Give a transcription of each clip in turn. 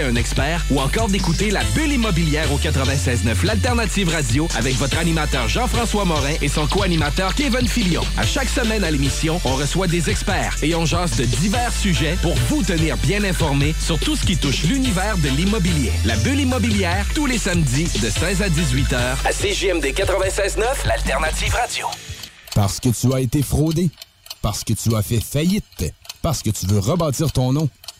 un expert ou encore d'écouter la bulle immobilière au 96.9 l'alternative radio avec votre animateur Jean-François Morin et son co-animateur Kevin Filion. À chaque semaine à l'émission, on reçoit des experts et on jase de divers sujets pour vous tenir bien informé sur tout ce qui touche l'univers de l'immobilier. La bulle immobilière tous les samedis de 16 à 18 heures à CJMD 96.9 l'alternative radio. Parce que tu as été fraudé, parce que tu as fait faillite, parce que tu veux rebâtir ton nom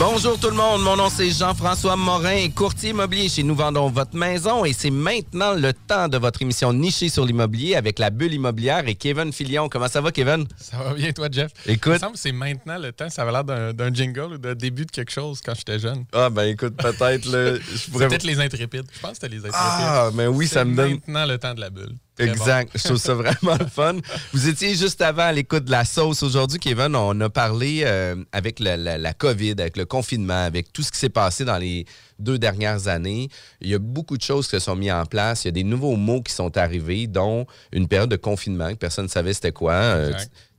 Bonjour tout le monde, mon nom c'est Jean-François Morin, courtier immobilier chez Nous Vendons Votre Maison et c'est maintenant le temps de votre émission nichée sur l'immobilier avec la bulle immobilière et Kevin Filion. Comment ça va Kevin? Ça va bien toi Jeff? Écoute. Il me semble que c'est maintenant le temps, ça avait l'air d'un jingle ou d'un début de quelque chose quand j'étais jeune. Ah ben écoute, peut-être le... pourrais... Peut-être les intrépides, je pense que c'était les intrépides. Ah ben oui, ça me donne... maintenant le temps de la bulle. Exact. Je trouve ça vraiment le fun. Vous étiez juste avant à l'écoute de la sauce. Aujourd'hui, Kevin, on a parlé euh, avec la, la, COVID, avec le confinement, avec tout ce qui s'est passé dans les deux dernières années. Il y a beaucoup de choses qui se sont mises en place. Il y a des nouveaux mots qui sont arrivés, dont une période de confinement que personne ne savait c'était quoi. Euh,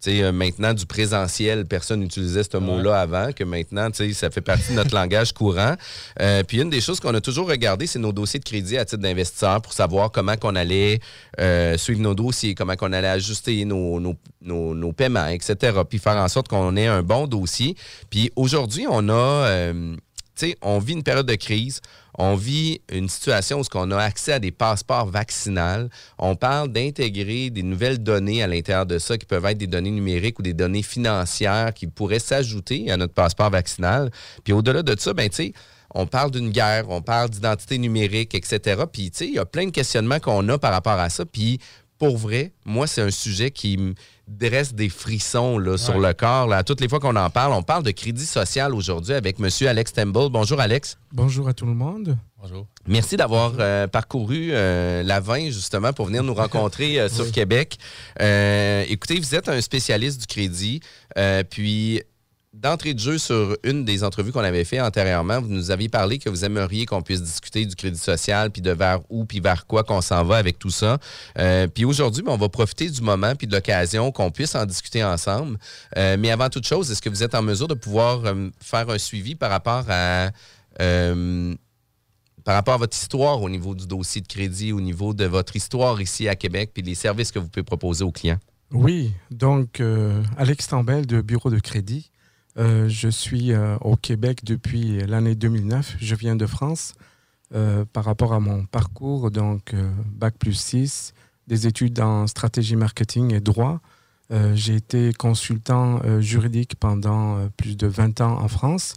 euh, maintenant, du présentiel, personne n'utilisait ce mot-là avant, que maintenant, ça fait partie de notre langage courant. Euh, puis une des choses qu'on a toujours regardé, c'est nos dossiers de crédit à titre d'investisseur pour savoir comment qu'on allait suivre nos dossiers, comment qu'on allait ajuster nos, nos, nos, paiements, etc. Puis faire en sorte qu'on ait un bon dossier. Puis aujourd'hui, on a on vit une période de crise, on vit une situation où on a accès à des passeports vaccinales. On parle d'intégrer des nouvelles données à l'intérieur de ça qui peuvent être des données numériques ou des données financières qui pourraient s'ajouter à notre passeport vaccinal. Puis au-delà de ça, ben, on parle d'une guerre, on parle d'identité numérique, etc. Puis, il y a plein de questionnements qu'on a par rapport à ça. Puis, pour vrai, moi, c'est un sujet qui dresse des frissons là, sur le corps. Là. Toutes les fois qu'on en parle, on parle de crédit social aujourd'hui avec M. Alex Temple. Bonjour, Alex. Bonjour à tout le monde. Bonjour. Merci d'avoir euh, parcouru euh, la 20 justement pour venir nous rencontrer euh, sur Québec. écoutez, vous êtes un spécialiste du crédit. puis d'entrée de jeu sur une des entrevues qu'on avait fait antérieurement, vous nous aviez parlé que vous aimeriez qu'on puisse discuter du crédit social, puis de vers où, puis vers quoi qu'on s'en va avec tout ça. Euh, puis aujourd'hui, ben, on va profiter du moment puis de l'occasion qu'on puisse en discuter ensemble. Euh, mais avant toute chose, est-ce que vous êtes en mesure de pouvoir euh, faire un suivi par rapport à par rapport à votre histoire au niveau du dossier de crédit, au niveau de votre histoire ici à Québec, puis les services que vous pouvez proposer aux clients? Oui, donc Alex Tambel de Bureau de crédit. Euh, je suis euh, au Québec depuis l'année 2009. Je viens de France. Euh, par rapport à mon parcours, donc Bac plus 6, des études en stratégie marketing et droit. J'ai été consultant juridique pendant plus de 20 ans en France.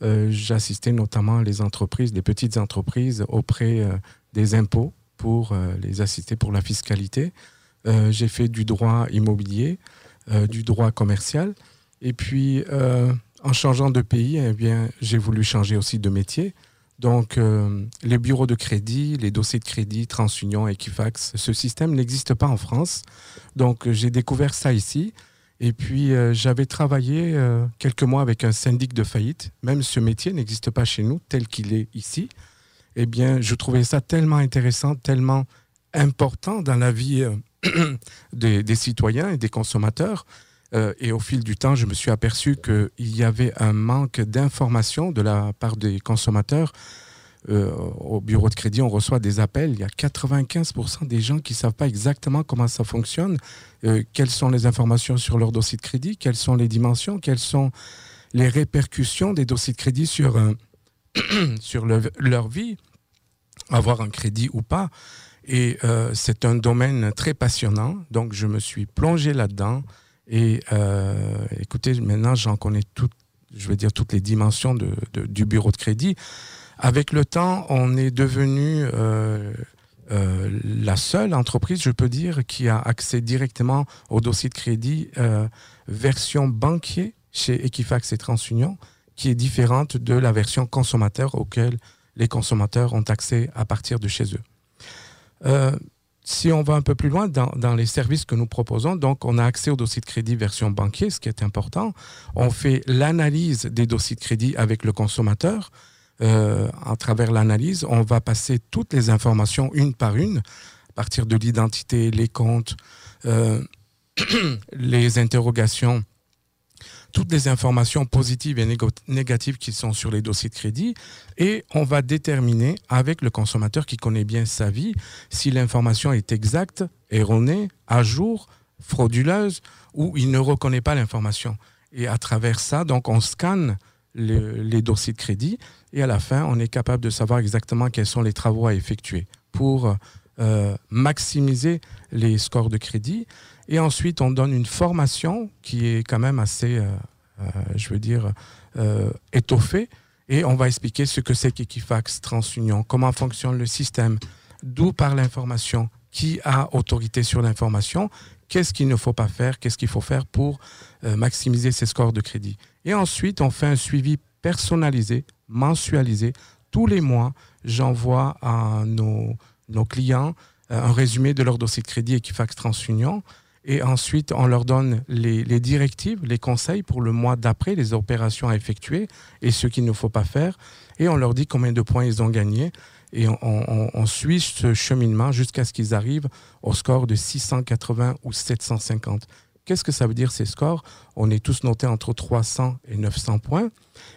J'assistais notamment les entreprises, les petites entreprises auprès des impôts pour les assister pour la fiscalité. J'ai fait du droit immobilier, du droit commercial. Et puis, euh, en changeant de pays, eh bien, j'ai voulu changer aussi de métier. Donc, euh, les bureaux de crédit, les dossiers de crédit, TransUnion, Equifax, ce système n'existe pas en France. Donc, j'ai découvert ça ici. Et puis, euh, j'avais travaillé quelques mois avec un syndic de faillite. Même ce métier n'existe pas chez nous tel qu'il est ici. Eh bien, je trouvais ça tellement intéressant, tellement important dans la vie des, citoyens et des consommateurs euh, et au fil du temps, je me suis aperçu qu'il y avait un manque d'informations de la part des consommateurs. Euh, au bureau de crédit, on reçoit des appels. Il y a 95% des gens qui ne savent pas exactement comment ça fonctionne, euh, quelles sont les informations sur leur dossier de crédit, quelles sont les dimensions, quelles sont les répercussions des dossiers de crédit sur, sur le- leur vie, avoir un crédit ou pas? Et c'est un domaine très passionnant, donc je me suis plongé là-dedans. Et euh, écoutez, maintenant j'en connais toutes, je vais dire toutes les dimensions de- du bureau de crédit. Avec le temps, on est devenu euh, euh, la seule entreprise, je peux dire, qui a accès directement au dossier de crédit version banquier chez Equifax et TransUnion, qui est différente de la version consommateur auquel les consommateurs ont accès à partir de chez eux. Si on va un peu plus loin dans, les services que nous proposons, donc on a accès au dossier de crédit version banquier, ce qui est important. On fait l'analyse des dossiers de crédit avec le consommateur. Euh, à travers l'analyse, on va passer toutes les informations une par une, à partir de l'identité, les comptes, euh, les interrogations, toutes les informations positives et négatives qui sont sur les dossiers de crédit, et on va déterminer avec le consommateur qui connaît bien sa vie si l'information est exacte, erronée, à jour, frauduleuse, ou il ne reconnaît pas l'information. Et à travers ça, donc on scanne le- les dossiers de crédit et à la fin, on est capable de savoir exactement quels sont les travaux à effectuer pour euh, maximiser les scores de crédit. Et ensuite, on donne une formation qui est quand même assez, euh, euh, je veux dire, euh, étoffée. Et on va expliquer ce que c'est qu'Equifax TransUnion, comment fonctionne le système, d'où part l'information, qui a autorité sur l'information, qu'est-ce qu'il ne faut pas faire, qu'est-ce qu'il faut faire pour maximiser ses scores de crédit. Et ensuite, on fait un suivi personnalisé, mensualisé. Tous les mois, j'envoie à nos, nos clients un résumé de leur dossier de crédit Equifax TransUnion. Et ensuite, on leur donne les, directives, les conseils pour le mois d'après, les opérations à effectuer et ce qu'il ne faut pas faire. Et on leur dit combien de points ils ont gagné. Et on- on suit ce cheminement jusqu'à ce qu'ils arrivent au score de 680 ou 750. Qu'est-ce que ça veut dire ces scores? On est tous notés entre 300 et 900 points.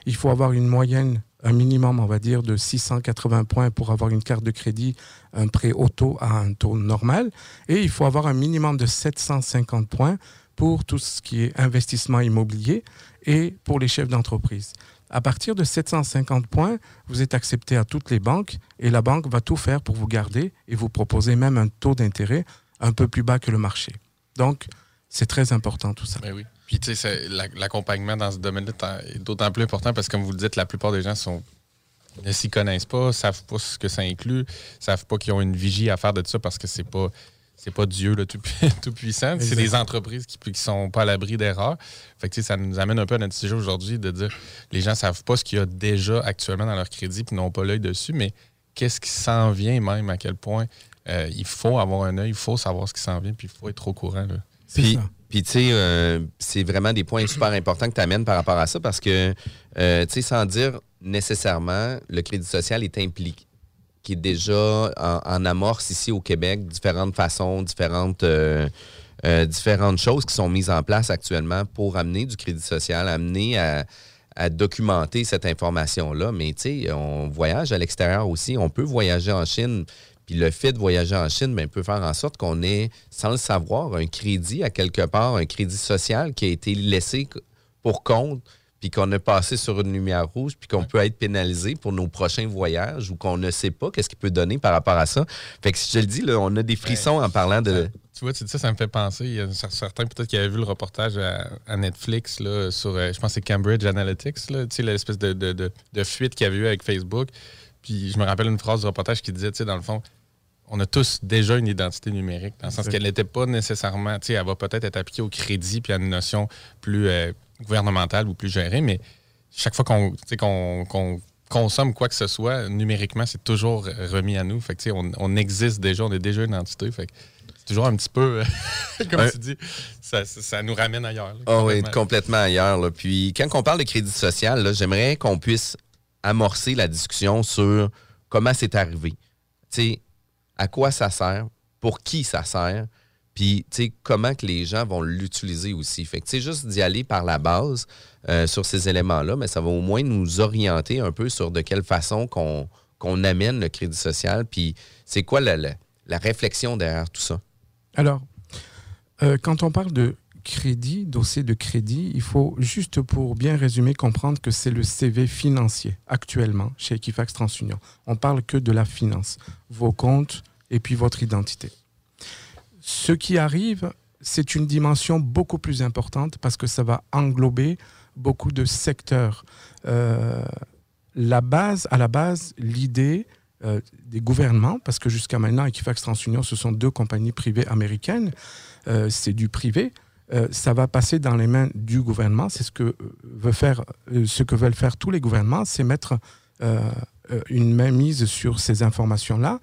Il faut avoir une moyenne, un minimum, on va dire, de 680 points pour avoir une carte de crédit, un prêt auto à un taux normal. Et il faut avoir un minimum de 750 points pour tout ce qui est investissement immobilier et pour les chefs d'entreprise. À partir de 750 points, vous êtes accepté à toutes les banques et la banque va tout faire pour vous garder et vous proposer même un taux d'intérêt un peu plus bas que le marché. Donc, c'est très important tout ça. Puis, tu sais, l'accompagnement dans ce domaine-là est d'autant plus important parce que, comme vous le dites, la plupart des gens sont ne s'y connaissent pas, savent pas ce que ça inclut, savent pas qu'ils ont une vigie à faire de ça parce que c'est pas c'est pas Dieu le tout, tout puissant, c'est des entreprises qui, qui sont pas à l'abri d'erreurs. Fait que ça nous amène un peu à notre sujet aujourd'hui de dire les gens savent pas ce qu'il y a déjà actuellement dans leur crédit puis n'ont pas l'œil dessus, mais qu'est-ce qui s'en vient même à quel point euh, il faut avoir un œil, il faut savoir ce qui s'en vient puis il faut être au courant. Là. Puis, ça. Puis, tu sais, euh, c'est vraiment des points super importants que tu amènes par rapport à ça parce que, euh, tu sais, sans dire nécessairement, le crédit social est impliqué, qui est déjà en, amorce ici au Québec, différentes façons, différentes, euh, différentes choses qui sont mises en place actuellement pour amener du crédit social, amener à, à documenter cette information-là. Mais tu sais, on voyage à l'extérieur aussi, on peut voyager en Chine. Puis le fait de voyager en Chine ben, peut faire en sorte qu'on ait, sans le savoir, un crédit à quelque part, un crédit social qui a été laissé pour compte, puis qu'on a passé sur une lumière rouge, puis qu'on peut être pénalisé pour nos prochains voyages ou qu'on ne sait pas qu'est-ce qu'il peut donner par rapport à ça. Fait que si je le dis, là, on a des frissons en parlant de... Tu vois, tu dis ça, ça me fait penser. Il y a cer- certains peut-être qui avaient vu le reportage à, à Netflix là, sur, euh, je pense c'est Cambridge Analytics, là, tu sais, l'espèce de, de, de- de fuite qu'il y avait eu avec Facebook. Puis je me rappelle une phrase du reportage qui disait, tu sais, dans le fond, on a tous déjà une identité numérique, dans le sens qu'elle n'était pas nécessairement, tu sais, elle va peut-être être appliquée au crédit puis à une notion plus euh, gouvernementale ou plus gérée, mais chaque fois qu'on consomme quoi que ce soit, numériquement, c'est toujours remis à nous. Fait que, tu sais, on, on existe déjà, on est déjà une entité. Fait que c'est toujours un petit peu, comme Ouais. tu dis, ça, ça- ça nous ramène ailleurs. là, Ah oui, complètement. ailleurs. là. Puis quand on parle de crédit social, là, j'aimerais qu'on puisse amorcer la discussion sur comment c'est arrivé. À quoi ça sert, pour qui ça sert, puis comment que les gens vont l'utiliser aussi. Fait que juste d'y aller par la base euh, sur ces éléments-là, mais ça va au moins nous orienter un peu sur de quelle façon qu'on amène le crédit social, puis c'est quoi la, la- la réflexion derrière tout ça? Alors, euh, quand on parle de crédit, dossier de crédit, il faut juste pour bien résumer comprendre que c'est le CV financier actuellement chez Equifax TransUnion. On parle que de la finance, vos comptes et puis votre identité. Ce qui arrive, c'est une dimension beaucoup plus importante parce que ça va englober beaucoup de secteurs. Euh, la base, à la base, l'idée euh, des gouvernements, parce que jusqu'à maintenant, Equifax TransUnion, ce sont deux compagnies privées américaines, euh, c'est du privé. Ça va passer dans les mains du gouvernement. C'est ce que veut faire, ce que veulent faire tous les gouvernements, c'est mettre une main mise sur ces informations-là.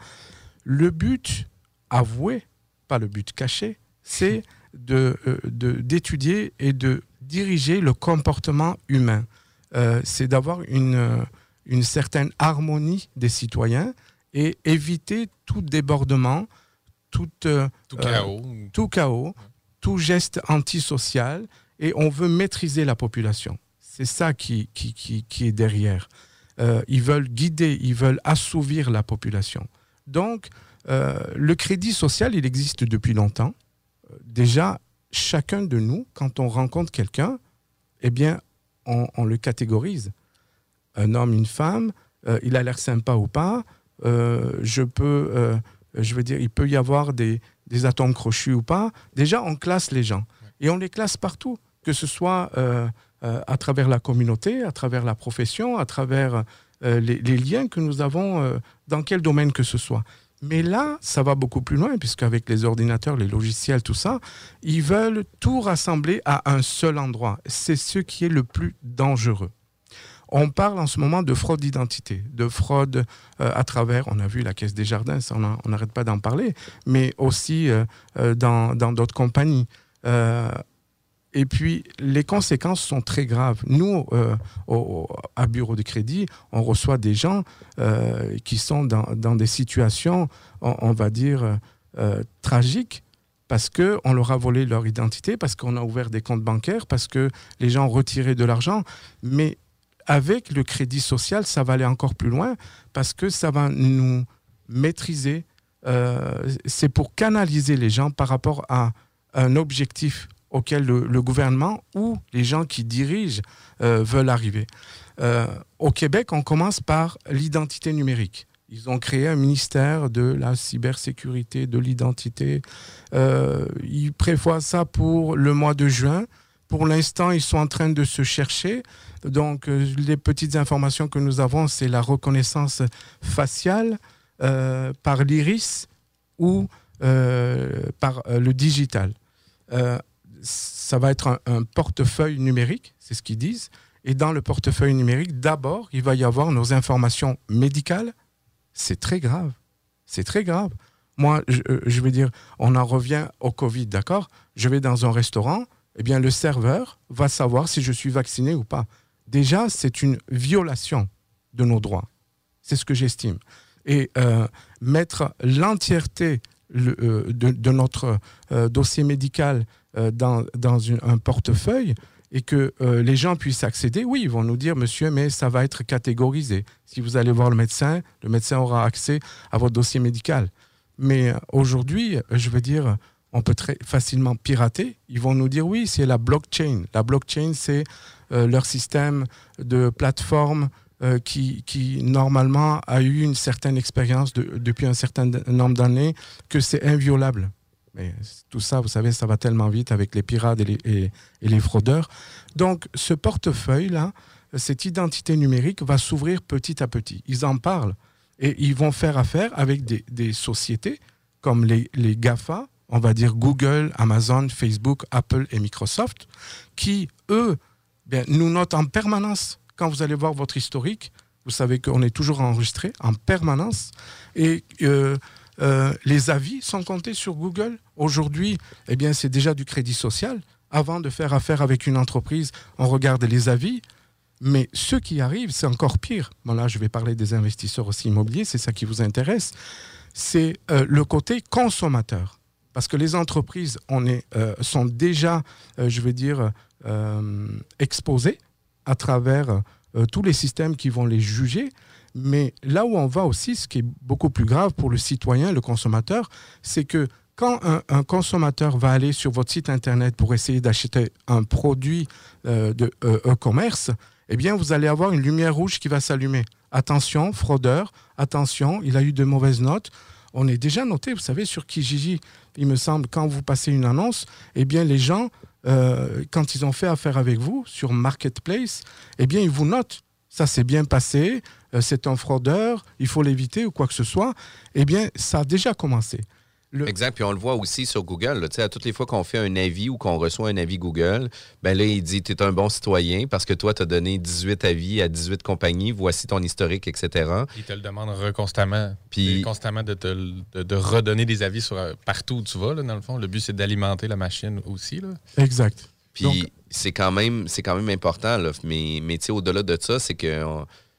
Le but avoué, pas le but caché, c'est d'étudier et de diriger le comportement humain. Euh, c'est d'avoir une, euh, une certaine harmonie des citoyens et éviter tout débordement, tout, euh, tout chaos, tout, chaos tout geste antisocial, et on veut maîtriser la population. C'est ça qui, qui, qui, est derrière. ils veulent guider, ils veulent assouvir la population. Donc, le crédit social, il existe depuis longtemps. Déjà, chacun de nous, quand on rencontre quelqu'un, eh bien, on, le catégorise. Un homme, une femme, euh, il a l'air sympa ou pas. Euh, je peux, euh, je veux dire, il peut y avoir des, atomes crochus ou pas. Déjà, on classe les gens. Et on les classe partout, que ce soit à travers la communauté, à travers la profession, à travers les, les, liens que nous avons dans quel domaine que ce soit. Mais là, ça va beaucoup plus loin, puisqu'avec les ordinateurs, les logiciels, tout ça, ils veulent tout rassembler à un seul endroit. C'est ce qui est le plus dangereux. On parle en ce moment de fraude d'identité, de fraude euh, à travers, on a vu la Caisse des Jardins, on n'arrête pas d'en parler, mais aussi euh, euh, dans d'autres compagnies. Et puis, les conséquences sont très graves. Nous, à Bureau de crédit, on reçoit des gens qui sont dans, des situations, on, va dire, tragiques, parce qu'on leur a volé leur identité, parce qu'on a ouvert des comptes bancaires, parce que les gens ont retiré de l'argent. Mais avec le crédit social, ça va aller encore plus loin, parce que ça va nous maîtriser. C'est pour canaliser les gens par rapport à un objectif auquel le, gouvernement ou les gens qui dirigent euh, veulent arriver. Euh, au Québec, on commence par l'identité numérique. Ils ont créé un ministère de la cybersécurité, de l'identité. Euh, ils prévoient ça pour le mois de juin. Pour l'instant, ils sont en train de se chercher. Donc, les petites informations que nous avons, c'est la reconnaissance faciale par l'iris ou par le digital ça va être un, portefeuille numérique, c'est ce qu'ils disent. Et dans le portefeuille numérique, d'abord, il va y avoir nos informations médicales. C'est très grave. C'est très grave. Moi, je, euh, je, veux dire, on en revient au Covid, d'accord? Je vais dans un restaurant, eh bien, le serveur va savoir si je suis vacciné ou pas. Déjà, c'est une violation de nos droits. C'est ce que j'estime. Et euh, mettre l'entièreté euh, de, notre dossier médical euh, dans, un portefeuille et que euh, les gens puissent accéder, oui, ils vont nous dire, monsieur, mais ça va être catégorisé. Si vous allez voir le médecin, le médecin aura accès à votre dossier médical. Mais euh, aujourd'hui, je veux dire, on peut très facilement pirater. Ils vont nous dire, oui, c'est la blockchain. La blockchain, c'est leur système de plateforme qui, qui, normalement, a eu une certaine expérience depuis un certain nombre d'années, que c'est inviolable. Mais tout ça, vous savez, ça va tellement vite avec les pirates et les, fraudeurs. Donc, ce portefeuille-là, cette identité numérique va s'ouvrir petit à petit. Ils en parlent et ils vont faire affaire avec des, sociétés comme les, GAFA, on va dire Google, Amazon, Facebook, Apple et Microsoft, qui, eux, bien, nous notent en permanence. Quand vous allez voir votre historique, vous savez qu'on est toujours enregistré en permanence. Et euh, euh, les avis sont comptés sur Google. Aujourd'hui, eh bien, c'est déjà du crédit social. Avant de faire affaire avec une entreprise, on regarde les avis. Mais ce qui arrive, c'est encore pire. Bon, là, je vais parler des investisseurs aussi immobiliers, c'est ça qui vous intéresse. C'est euh, le côté consommateur. Parce que les entreprises euh, sont déjà, je veux dire, exposées à travers tous les systèmes qui vont les juger. Mais là où on va aussi, ce qui est beaucoup plus grave pour le citoyen, le consommateur, c'est que quand un, consommateur va aller sur votre site internet pour essayer d'acheter un produit euh, de euh, e-commerce, eh bien, vous allez avoir une lumière rouge qui va s'allumer. Attention, fraudeur, attention, il a eu de mauvaises notes. On est déjà noté, vous savez, sur Kijiji, il me semble, quand vous passez une annonce, eh bien, les gens, euh, quand ils ont fait affaire avec vous sur Marketplace, eh bien, ils vous notent. Ça s'est bien passé, c'est un fraudeur, il faut l'éviter ou quoi que ce soit. Eh bien, ça a déjà commencé. Exact. Puis on le voit aussi sur Google. à toutes les fois qu'on fait un avis ou qu'on reçoit un avis Google, ben là, il dit Tu es un bon citoyen parce que toi, tu as donné 18 avis à 18 compagnies, voici ton historique, etc. Il te le demande constamment. Puis constamment de, te, de, redonner des avis sur, euh, partout où tu vas, dans le fond. Le but, c'est d'alimenter la machine aussi. Là. Exact. Puis c'est quand, même, quand même important. Là. Mais, mais au-delà de ça, c'est que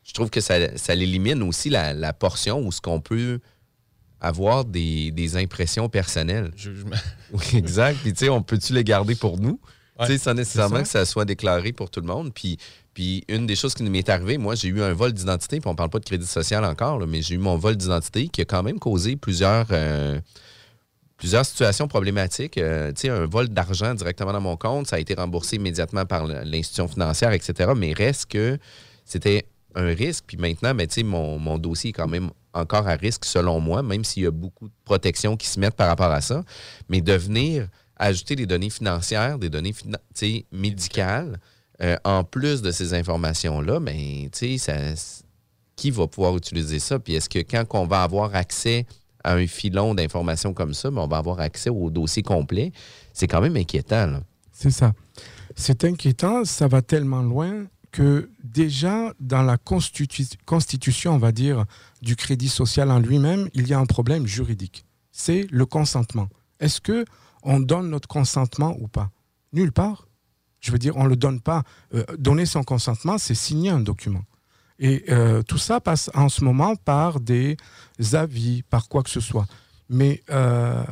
je trouve que ça, ça élimine aussi la, la portion où ce qu'on peut avoir des, impressions personnelles. Oui, exact. Puis, tu sais, on peut-tu les garder pour nous? tu sais, sans nécessairement que ça soit déclaré pour tout le monde. Puis, puis une des choses qui m'est arrivée, moi, j'ai eu un vol d'identité, puis on parle pas de crédit social encore, mais j'ai eu mon vol d'identité qui a quand même causé plusieurs, euh, plusieurs situations problématiques. Euh, tu sais, un vol d'argent directement dans mon compte, ça a été remboursé immédiatement par l'institution financière, etc. Mais reste que c'était un risque. Puis maintenant, ben, mon, mon dossier est quand même encore à risque, selon moi, même s'il y a beaucoup de protections qui se mettent par rapport à ça. Mais de venir ajouter des données financières, des données médicales, euh, en plus de ces informations-là, ben, ça, qui va pouvoir utiliser ça? Puis est-ce que quand on va avoir accès à un filon d'informations comme ça, ben, on va avoir accès au dossier complet? C'est quand même inquiétant. C'est ça. C'est inquiétant, ça va tellement loin que déjà dans la constitution, on va dire, du crédit social en lui-même, il y a un problème juridique. C'est le consentement. Est-ce que on donne notre consentement ou pas? Nulle part. Je veux dire, on ne le donne pas. Euh, donner son consentement, c'est signer un document. Et euh, tout ça passe en ce moment par des avis, par quoi que ce soit. Mais euh,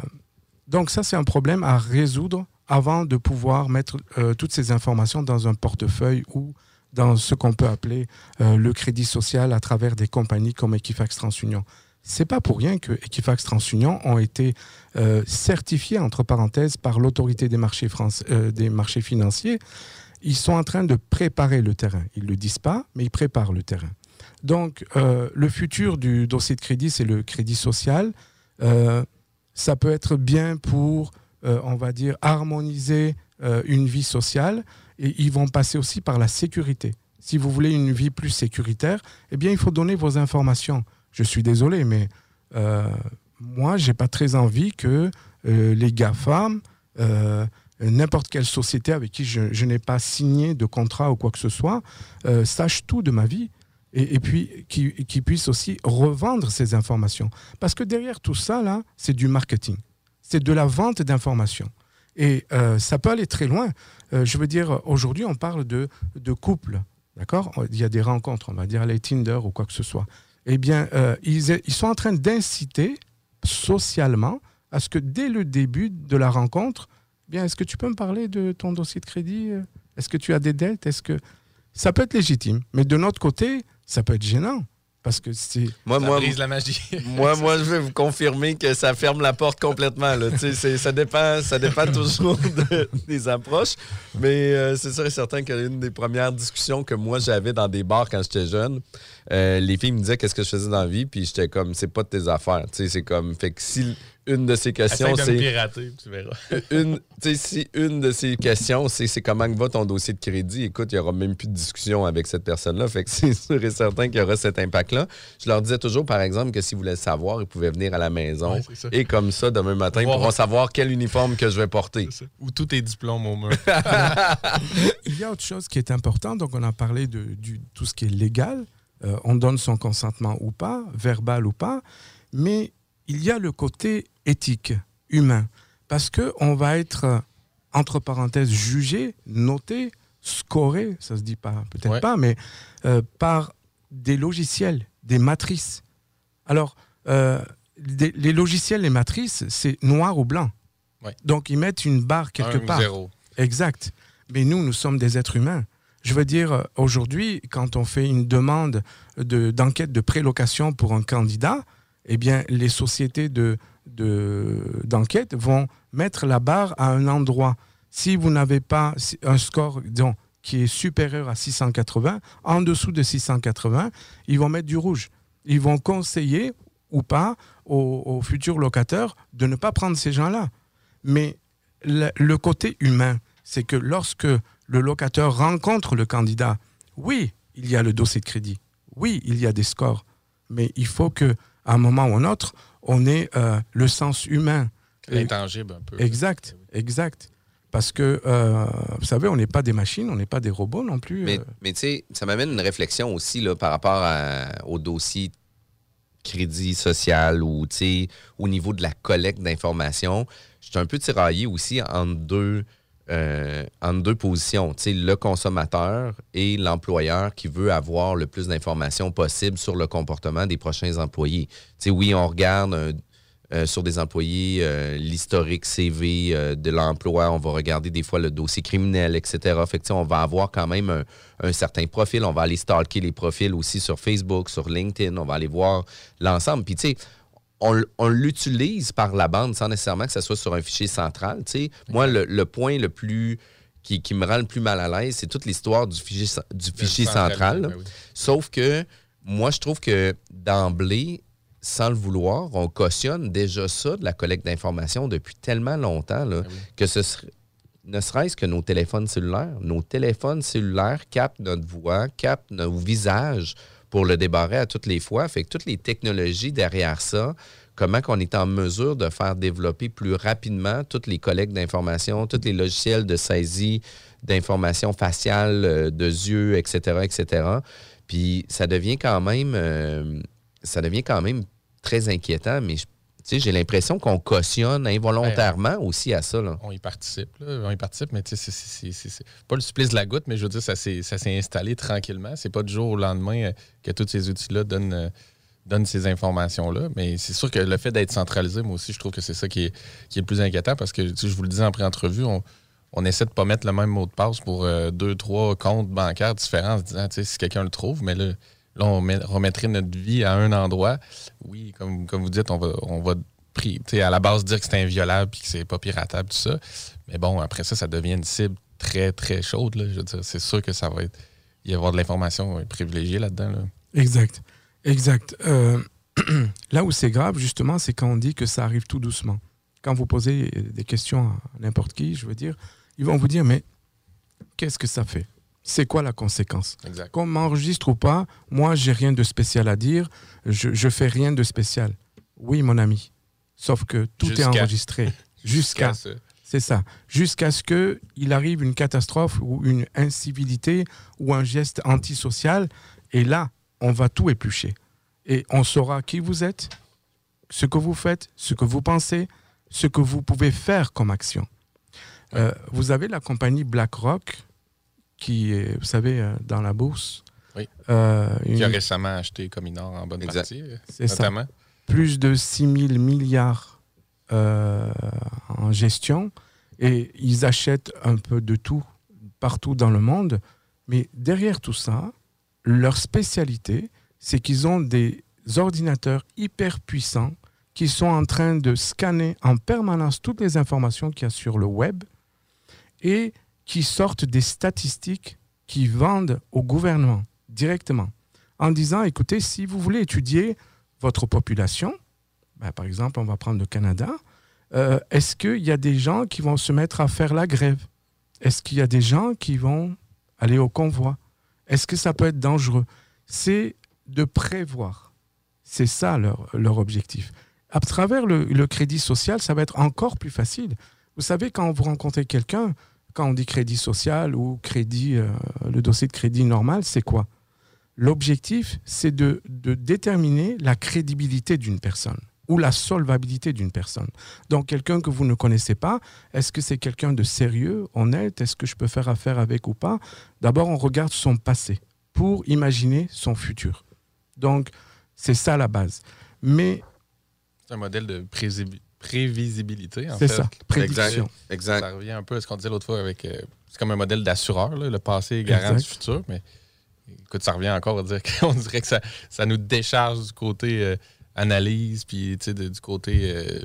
donc ça, c'est un problème à résoudre avant de pouvoir mettre toutes ces informations dans un portefeuille ou dans ce qu'on peut appeler euh, le crédit social à travers des compagnies comme Equifax TransUnion. C'est pas pour rien que Equifax TransUnion ont été euh, certifiés entre parenthèses par l'autorité des marchés euh, des marchés financiers. Ils sont en train de préparer le terrain. Ils le disent pas, mais ils préparent le terrain. Donc le futur du dossier de crédit, c'est le crédit social. ça peut être bien pour, on va dire, harmoniser une vie sociale et ils vont passer aussi par la sécurité. Si vous voulez une vie plus sécuritaire, eh bien, il faut donner vos informations. Je suis désolé, mais euh, moi, j'ai pas très envie que euh, les GAFAM, euh, n'importe quelle société avec qui je, n'ai pas signé de contrat ou quoi que ce soit, euh, sache tout de ma vie. Et, puis qui, qui puisse aussi revendre ces informations. Parce que derrière tout ça, là, c'est du marketing. C'est de la vente d'informations. Et ça peut aller très loin. Euh, je veux dire, aujourd'hui, on parle de, de couple, d'accord? Il y a des rencontres, on va dire les Tinder ou quoi que ce soit. Eh bien, euh, ils, ils, sont en train d'inciter socialement à ce que dès le début de la rencontre, eh bien, est-ce que tu peux me parler de ton dossier de crédit Est-ce que tu as des dettes? Est-ce que ça peut être légitime, mais de notre côté, ça peut être gênant. Parce que c'est. Moi, moi, brise la magie. moi, moi, je vais vous confirmer que ça ferme la porte complètement. Là. ça, dépend, ça dépend toujours des approches. Mais euh, c'est sûr et certain qu'une des premières discussions que moi j'avais dans des bars quand j'étais jeune, euh, les filles me disaient qu'est-ce que je faisais dans la vie, puis j'étais comme, c'est pas de tes affaires. C'est comme, fait que si une de ces questions, c'est. pirater, tu verras. une, si une de ces questions, c'est comment va ton dossier de crédit, écoute, il n'y aura même plus de discussion avec cette personne-là. Fait que c'est sûr et certain qu'il y aura cet impact-là. Je leur disais toujours, par exemple, que s'ils voulaient savoir, ils pouvaient venir à la maison. et comme ça, demain matin, ils pourront savoir quel uniforme que je vais porter. Ou tous tes diplômes au mur. il y a autre chose qui est important. Donc, on a parlé de tout ce qui est légal. Euh, on donne son consentement ou pas, verbal ou pas. Mais il y a le côté éthique, humain, parce qu'on va être, entre parenthèses, jugé, noté, scoré, ça se dit pas, peut-être pas, mais euh, par des logiciels, des matrices. Alors, euh, les logiciels, les matrices, c'est noir ou blanc. Donc, ils mettent une barre quelque part. Exact. Mais nous, nous sommes des êtres humains. Je veux dire, aujourd'hui, quand on fait une demande d'enquête de, de prélocation pour un candidat, eh bien, les sociétés de, de- d'enquête vont mettre la barre à un endroit. Si vous n'avez pas un score qui est supérieur à 680, en dessous de 680, ils vont mettre du rouge. Ils vont conseiller ou pas aux, aux futurs locataires de ne pas prendre ces gens-là. Mais le côté humain, c'est que lorsque le locataire rencontre le candidat, oui, il y a le dossier de crédit, oui, il y a des scores, mais il faut que à un moment ou un autre, on ait euh, le sens humain. Intangible un peu. Exact, exact. Parce que, euh, vous savez, on n'est pas des machines, on n'est pas des robots non plus. Mais, euh. mais tu sais, ça m'amène une réflexion aussi là, par rapport à- au dossier crédit social ou tu sais, au niveau de la collecte d'informations. Je suis un peu tiraillé aussi entre deux, euh, entre deux positions. Le consommateur et l'employeur qui veut avoir le plus d'informations possible sur le comportement des prochains employés. Oui, on regarde un- euh, sur des employés, euh, l'historique CV euh, de l'emploi, on va regarder des fois le dossier criminel, etc. Fait que, on va avoir quand même un, un certain profil. On va aller stalker les profils aussi sur Facebook, sur LinkedIn. On va aller voir l'ensemble. Puis, tu sais, on, l'utilise par la bande sans nécessairement que ce soit sur un fichier central. Moi, le, le point le plus qui, qui me rend le plus mal à l'aise, c'est toute l'histoire du fichier, cen- du fichier central. Ben oui. Sauf que moi, je trouve que d'emblée, sans le vouloir, on cautionne déjà ça de la collecte d'informations depuis tellement longtemps là, Ben oui. que ce serait ne serait-ce que nos téléphones cellulaires. Nos téléphones cellulaires captent notre voix, captent nos visages pour le débarrer à toutes les fois. Fait que toutes les technologies derrière ça, comment qu'on est en mesure de faire développer plus rapidement toutes les collectes d'informations, tous les logiciels de saisie d'informations faciales, euh, de yeux, etc., etc. Puis ça devient quand même, euh, ça devient quand même très inquiétant, mais je- j'ai l'impression qu'on cautionne involontairement aussi à ça. Là. On y participe, là. On y participe, mais c'est- pas le supplice de la goutte, mais je veux dire, ça s'est installé tranquillement. C'est pas du jour au lendemain euh, que tous ces outils-là donnent, euh, donnent ces informations-là. Mais c'est sûr que le fait d'être centralisé, moi aussi, je trouve que c'est ça qui est, qui est le plus inquiétant parce que, tu sais, je vous le disais en pré-entrevue, on, on essaie de pas mettre le même mot de passe pour euh, deux, trois comptes bancaires différents en se disant, si quelqu'un le trouve, mais là, là on met- remettrait notre vie à un endroit. Oui, comme, vous dites, on va, on à la base dire que c'est inviolable puis que c'est pas piratable, tout ça. Mais bon, après ça, ça devient une cible très, très chaude. Je veux c'est sûr que ça va y avoir de l'information privilégiée là-dedans. là. Exact, exact. Euh, là où c'est grave, justement, c'est quand on dit que ça arrive tout doucement. Quand vous posez des questions à n'importe qui, je veux dire, ils vont vous dire, mais qu'est-ce que ça fait? C'est quoi la conséquence Exact. Qu'on m'enregistre ou pas, moi, j'ai rien de spécial à dire, je, je fais rien de spécial. Oui, mon ami. Sauf que tout est enregistré. Jusqu'à c'est ça. Jusqu'à ce qu'il arrive une catastrophe ou une incivilité ou un geste antisocial. Et là, on va tout éplucher. Et on saura qui vous êtes, ce que vous faites, ce que vous pensez, ce que vous pouvez faire comme action. Euh, vous avez la compagnie BlackRock qui est, vous savez, euh, dans la bourse. Oui. Euh, Qui a récemment acheté Cominor en bonne Exact. partie, euh, c'est ça notamment. plus de 6 000 milliards euh, en gestion et ils achètent un peu de tout partout dans le monde. Mais derrière tout ça, leur spécialité, c'est qu'ils ont des ordinateurs hyper puissants qui sont en train de scanner en permanence toutes les informations qu'il y a sur le web et qui sortent des statistiques qui vendent au gouvernement directement en disant, écoutez, si vous voulez étudier votre population, ben, par exemple, on va prendre le Canada, euh, est-ce qu'il y a des gens qui vont se mettre à faire la grève? Est-ce qu'il y a des gens qui vont aller au convoi? Est-ce que ça peut être dangereux? C'est de prévoir. C'est ça leur, leur objectif. À travers le, le crédit social, ça va être encore plus facile. Vous savez, quand vous rencontrez quelqu'un, quand on dit crédit social ou crédit, euh, le dossier de crédit normal, c'est quoi? L'objectif, c'est de, de déterminer la crédibilité d'une personne ou la solvabilité d'une personne. Donc, quelqu'un que vous ne connaissez pas, est-ce que c'est quelqu'un de sérieux, honnête? Est-ce que je peux faire affaire avec ou pas? D'abord, on regarde son passé pour imaginer son futur. Donc, c'est ça la base. Mais C'est un modèle de prévisibilité, en c'est fait. ça, prédiction. Exact. Ça revient un peu à ce qu'on disait l'autre fois avec. euh, c'est comme un modèle d'assureur, là, le passé est garant Exact. du futur, mais écoute, ça revient encore à dire qu'on dirait que ça, ça nous décharge du côté euh, analyse, puis tu sais, de- du côté euh,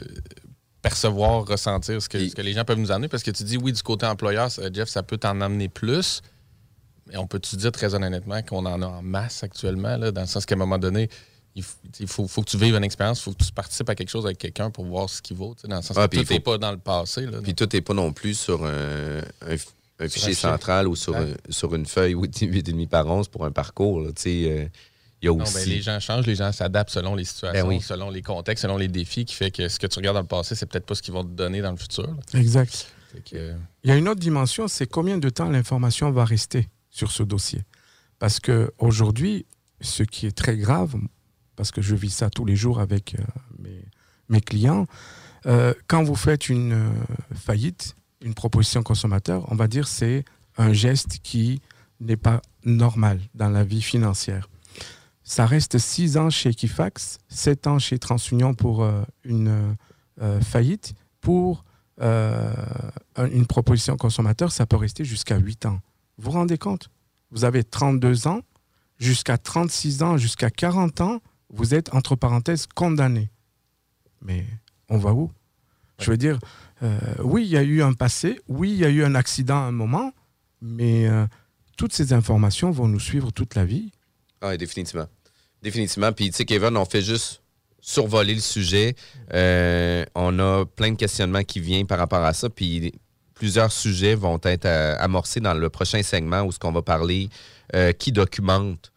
percevoir, ressentir ce que, ce que les gens peuvent nous amener. Parce que tu dis, oui, du côté employeur, ça- Jeff, ça peut t'en amener plus. Mais on peut-tu dire très honnêtement qu'on en a en masse actuellement, là, dans le sens qu'à un moment donné, il faut, faut que tu vives une expérience, il faut que tu participes à quelque chose avec quelqu'un pour voir ce qu'il vaut. Dans le sens Ah, que puis tout faut- n'est pas dans le passé. Là, Puis tout n'est pas non plus sur un, un f- un fichier un central ou sur, Ouais. un- sur une feuille 8,5 par 11 pour un parcours. là. Tu sais, euh, Il y a Non, aussi. ben, les gens changent, les gens s'adaptent selon les situations, Ben oui. selon les contextes, selon les défis, qui fait que ce que tu regardes dans le passé, c'est peut-être pas ce qu'ils vont te donner dans le futur. là. Exact. Que, euh, Il y a une autre dimension, c'est combien de temps l'information va rester sur ce dossier. Parce que aujourd'hui, ce qui est très grave, parce que je vis ça tous les jours avec euh, mes, clients, euh, quand vous faites une euh, faillite, une proposition consommateur, on va dire c'est un geste qui n'est pas normal dans la vie financière. Ça reste six ans chez Equifax, sept ans chez TransUnion pour une faillite. Pour un- une proposition consommateur, ça peut rester jusqu'à 8 ans. Vous vous rendez compte? Vous avez 32 ans, jusqu'à 36 ans, jusqu'à 40 ans, vous êtes, entre parenthèses, condamné. Mais on va où? Je veux dire, euh, oui, il y a eu un passé, oui, il y a eu un accident à un moment, mais euh, toutes ces informations vont nous suivre toute la vie. Ah, oui, définitivement. Définitivement. Puis, tu sais, Kevin, on fait juste survoler le sujet. Euh, on a plein de questionnements qui viennent par rapport à ça. Puis, plusieurs sujets vont être amorcés dans le prochain segment où ce qu'on va parler, qui documente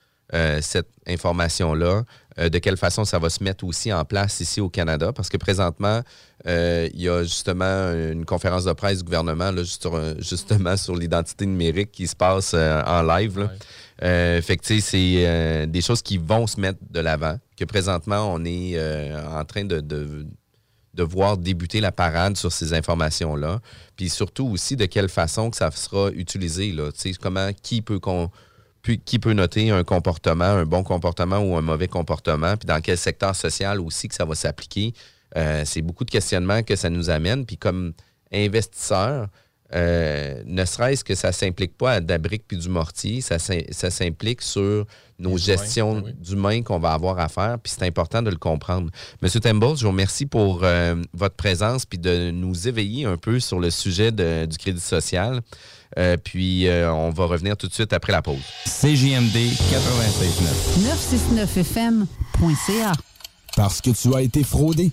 cette information-là, euh, de quelle façon ça va se mettre aussi en place ici au Canada? Parce que présentement, euh, il y a justement une conférence de presse du gouvernement, là, sur, justement sur l'identité numérique qui se passe euh, en live. là. Ouais. Fait que, c'est des choses qui vont se mettre de l'avant. Que présentement, on est en train de, de, de voir débuter la parade sur ces informations-là. Puis surtout aussi de quelle façon que ça sera utilisé. Là. Comment, qui peut, qu'on- puis qui peut noter un comportement, un bon comportement ou un mauvais comportement, puis dans quel secteur social aussi que ça va s'appliquer. Euh, c'est beaucoup de questionnements que ça nous amène. Puis comme investisseur, euh, ne serait-ce que ça ne s'implique pas à de la brique puis du mortier, ça, s'im- ça s'implique sur nos Les gestions humains, oui. d'humains qu'on va avoir à faire, puis c'est important de le comprendre. Monsieur Temple, je vous remercie pour euh, votre présence puis de nous éveiller un peu sur le sujet de- du crédit social. Euh, puis euh, on va revenir tout de suite après la pause. CJMD 96.9. 969fm.ca. Parce que tu as été fraudé.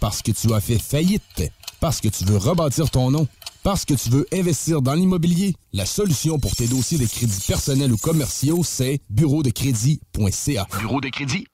Parce que tu as fait faillite. Parce que tu veux rebâtir ton nom. Parce que tu veux investir dans l'immobilier. La solution pour tes dossiers de crédits personnels ou commerciaux, c'est bureau de crédit.ca. Bureau de crédit.ca.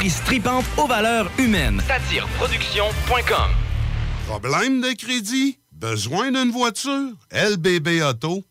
tripante aux valeurs humaines. Satireproduction.com Problème de crédit? Besoin d'une voiture? lbbauto.com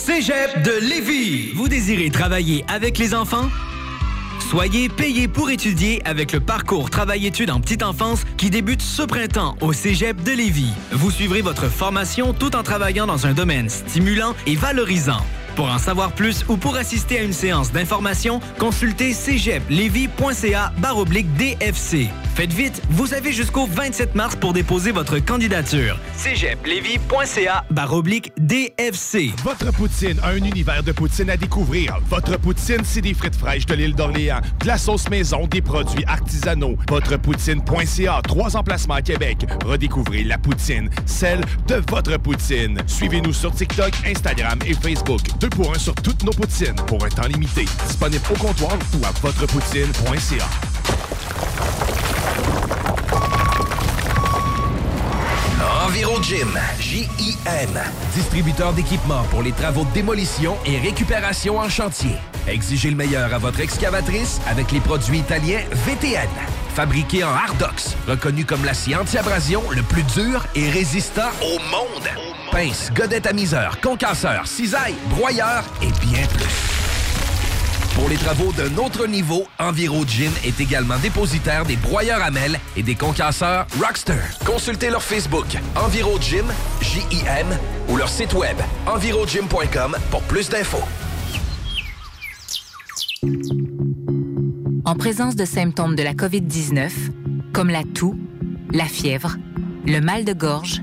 Cégep de Lévis. Vous désirez travailler avec les enfants? Soyez payé pour étudier avec le parcours Travail-études en petite enfance qui débute ce printemps au Cégep de Lévis. Vous suivrez votre formation tout en travaillant dans un domaine stimulant et valorisant. Pour en savoir plus ou pour assister à une séance d'information, consultez cégeplevy.ca baroblique DFC. Faites vite, vous avez jusqu'au 27 mars pour déposer votre candidature. cégeplevy.ca baroblique DFC. Votre poutine, un univers de poutine à découvrir. Votre poutine, c'est des frites fraîches de l'île d'Orléans, de la sauce maison, des produits artisanaux. Votrepoutine.ca, trois emplacements à Québec. Redécouvrez la poutine, celle de votre poutine. Suivez-nous sur TikTok, Instagram et Facebook. Deux pour un sur toutes nos poutines, pour un temps limité. Disponible au comptoir ou à votrepoutine.ca. EnviroGym, J-I-M, distributeur d'équipements pour les travaux de démolition et récupération en chantier. Exigez le meilleur à votre excavatrice avec les produits italiens VTN. Fabriqué en Hardox, reconnu comme l'acier anti-abrasion le plus dur et résistant au monde. Pince, godette à miseur, concasseur, cisaille, broyeur et bien plus. Pour les travaux d'un autre niveau, EnviroGym est également dépositaire des broyeurs à mêles et des concasseurs Rockster. Consultez leur Facebook EnviroGym, J-I-M, ou leur site web envirogym.com pour plus d'infos. En présence de symptômes de la COVID-19, comme la toux, la fièvre, le mal de gorge,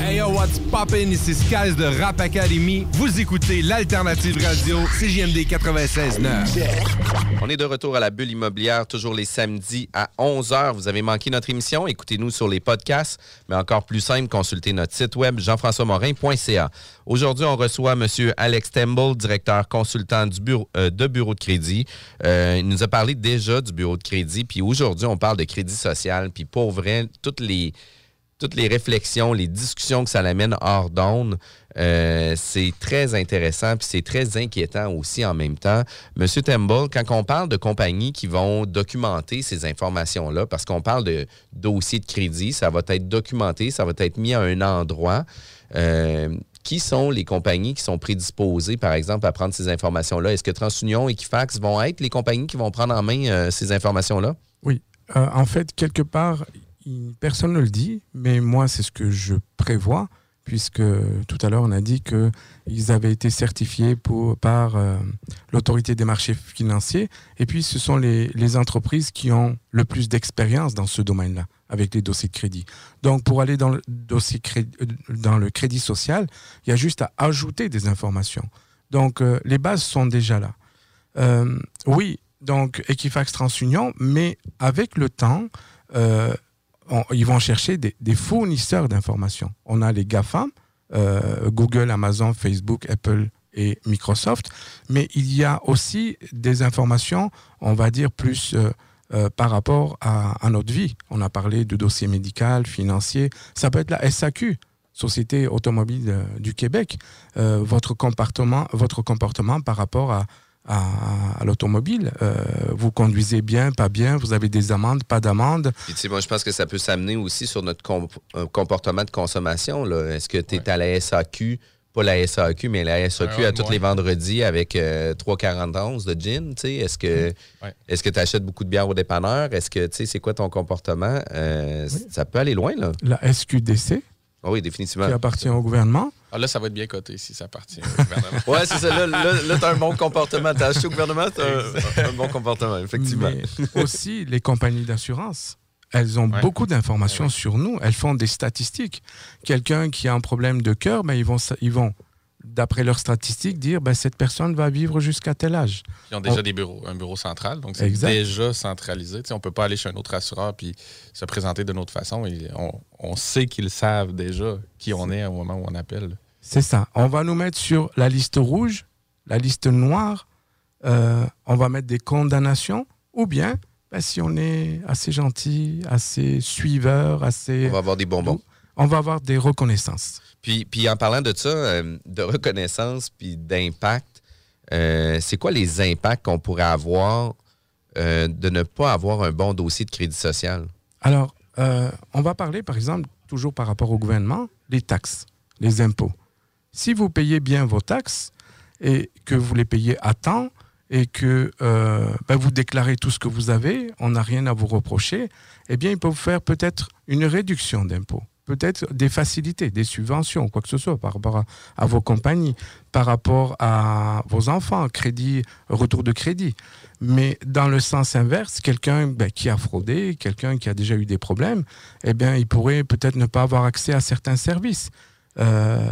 Hey yo, what's poppin'? Ici Skies de Rap Academy. Vous écoutez l'Alternative Radio, CJMD 96.9. On est de retour à la bulle immobilière, toujours les samedis à 11h. Vous avez manqué notre émission, écoutez-nous sur les podcasts, mais encore plus simple, consultez notre site web jean-françois-morin.ca. Aujourd'hui, on reçoit M. Alex Temple, directeur consultant du bureau, euh, de bureau de crédit. Euh, il nous a parlé déjà du bureau de crédit, puis aujourd'hui, on parle de crédit social, puis pour vrai, toutes les toutes les réflexions, les discussions que ça l'amène hors d'onde, euh, c'est très intéressant puis c'est très inquiétant aussi en même temps. Monsieur Temple, quand on parle de compagnies qui vont documenter ces informations-là, parce qu'on parle de dossier de crédit, ça va être documenté, ça va être mis à un endroit. Euh, qui sont les compagnies qui sont prédisposées, par exemple, à prendre ces informations-là? Est-ce que TransUnion et Equifax vont être les compagnies qui vont prendre en main euh, ces informations-là? Oui. en fait, quelque part, personne ne le dit, mais moi, c'est ce que je prévois, puisque tout à l'heure, on a dit qu'ils avaient été certifiés par euh, l'autorité des marchés financiers. Et puis, ce sont les, entreprises qui ont le plus d'expérience dans ce domaine-là, avec les dossiers de crédit. Donc, pour aller dans le, dossier crédit, dans le crédit social, il y a juste à ajouter des informations. Donc, euh, les bases sont déjà là. Euh, oui, donc Equifax TransUnion, mais avec le temps, euh, ils vont chercher des, fournisseurs d'informations. On a les GAFAM, euh, Google, Amazon, Facebook, Apple et Microsoft, mais il y a aussi des informations, on va dire, plus euh, euh, par rapport à, à, notre vie. On a parlé de dossier médical, financier, ça peut être la SAQ. Société automobile du Québec, votre comportement, votre comportement par rapport à, à, à l'automobile. Euh, vous conduisez bien, pas bien, vous avez des amendes, pas d'amendes. Puis, tu sais, moi, je pense que ça peut s'amener aussi sur notre euh, comportement de consommation. là. Est-ce que tu es à la SAQ, pas la SAQ, mais la SAQ Ouais, à ouais, tous les vendredis avec euh, 3,41 de gin? tu sais? Est-ce que est-ce que tu achètes beaucoup de bière au dépanneur? Est-ce que, tu sais, c'est quoi ton comportement? Euh, Ça peut aller loin, là. La SQDC, Ah oui, définitivement. qui appartient au gouvernement. Ah, là, ça va être bien coté si ça appartient au gouvernement. Ouais, c'est ça. Là, là, là, t'as un bon comportement. T'as acheté au gouvernement, t'as un, un bon comportement, effectivement. Mais aussi, les compagnies d'assurance, elles ont Ouais. beaucoup d'informations sur nous. Elles font des statistiques. Quelqu'un qui a un problème de cœur, ben, ils vont, ils vont d'après leurs statistiques, dire ben, cette personne va vivre jusqu'à tel âge. Ils ont déjà On- des bureaux, un bureau central, donc c'est déjà centralisé. Tu sais, on ne peut pas aller chez un autre assureur puis se présenter d'une autre façon. Et on, on sait qu'ils savent déjà qui on est au moment où on appelle. C'est ça. On va nous mettre sur la liste rouge, la liste noire. euh, on va mettre des condamnations. Ou bien, ben, si on est assez gentil, assez suiveur, assez. On va avoir des bonbons. On va avoir des reconnaissances. Puis, puis en parlant de ça, euh, de reconnaissance puis d'impact, euh, c'est quoi les impacts qu'on pourrait avoir euh, de ne pas avoir un bon dossier de crédit social? Alors, on va parler, par exemple, toujours par rapport au gouvernement, les taxes, les impôts. Si vous payez bien vos taxes et que vous les payez à temps et que ben, vous déclarez tout ce que vous avez, on n'a rien à vous reprocher, eh bien, ils peuvent faire peut-être une réduction d'impôts, peut-être des facilités, des subventions, quoi que ce soit, par rapport à, vos compagnies, par rapport à vos enfants, crédit, retour de crédit. Mais dans le sens inverse, quelqu'un ben, qui a fraudé, quelqu'un qui a déjà eu des problèmes, eh bien, il pourrait peut-être ne pas avoir accès à certains services. Euh,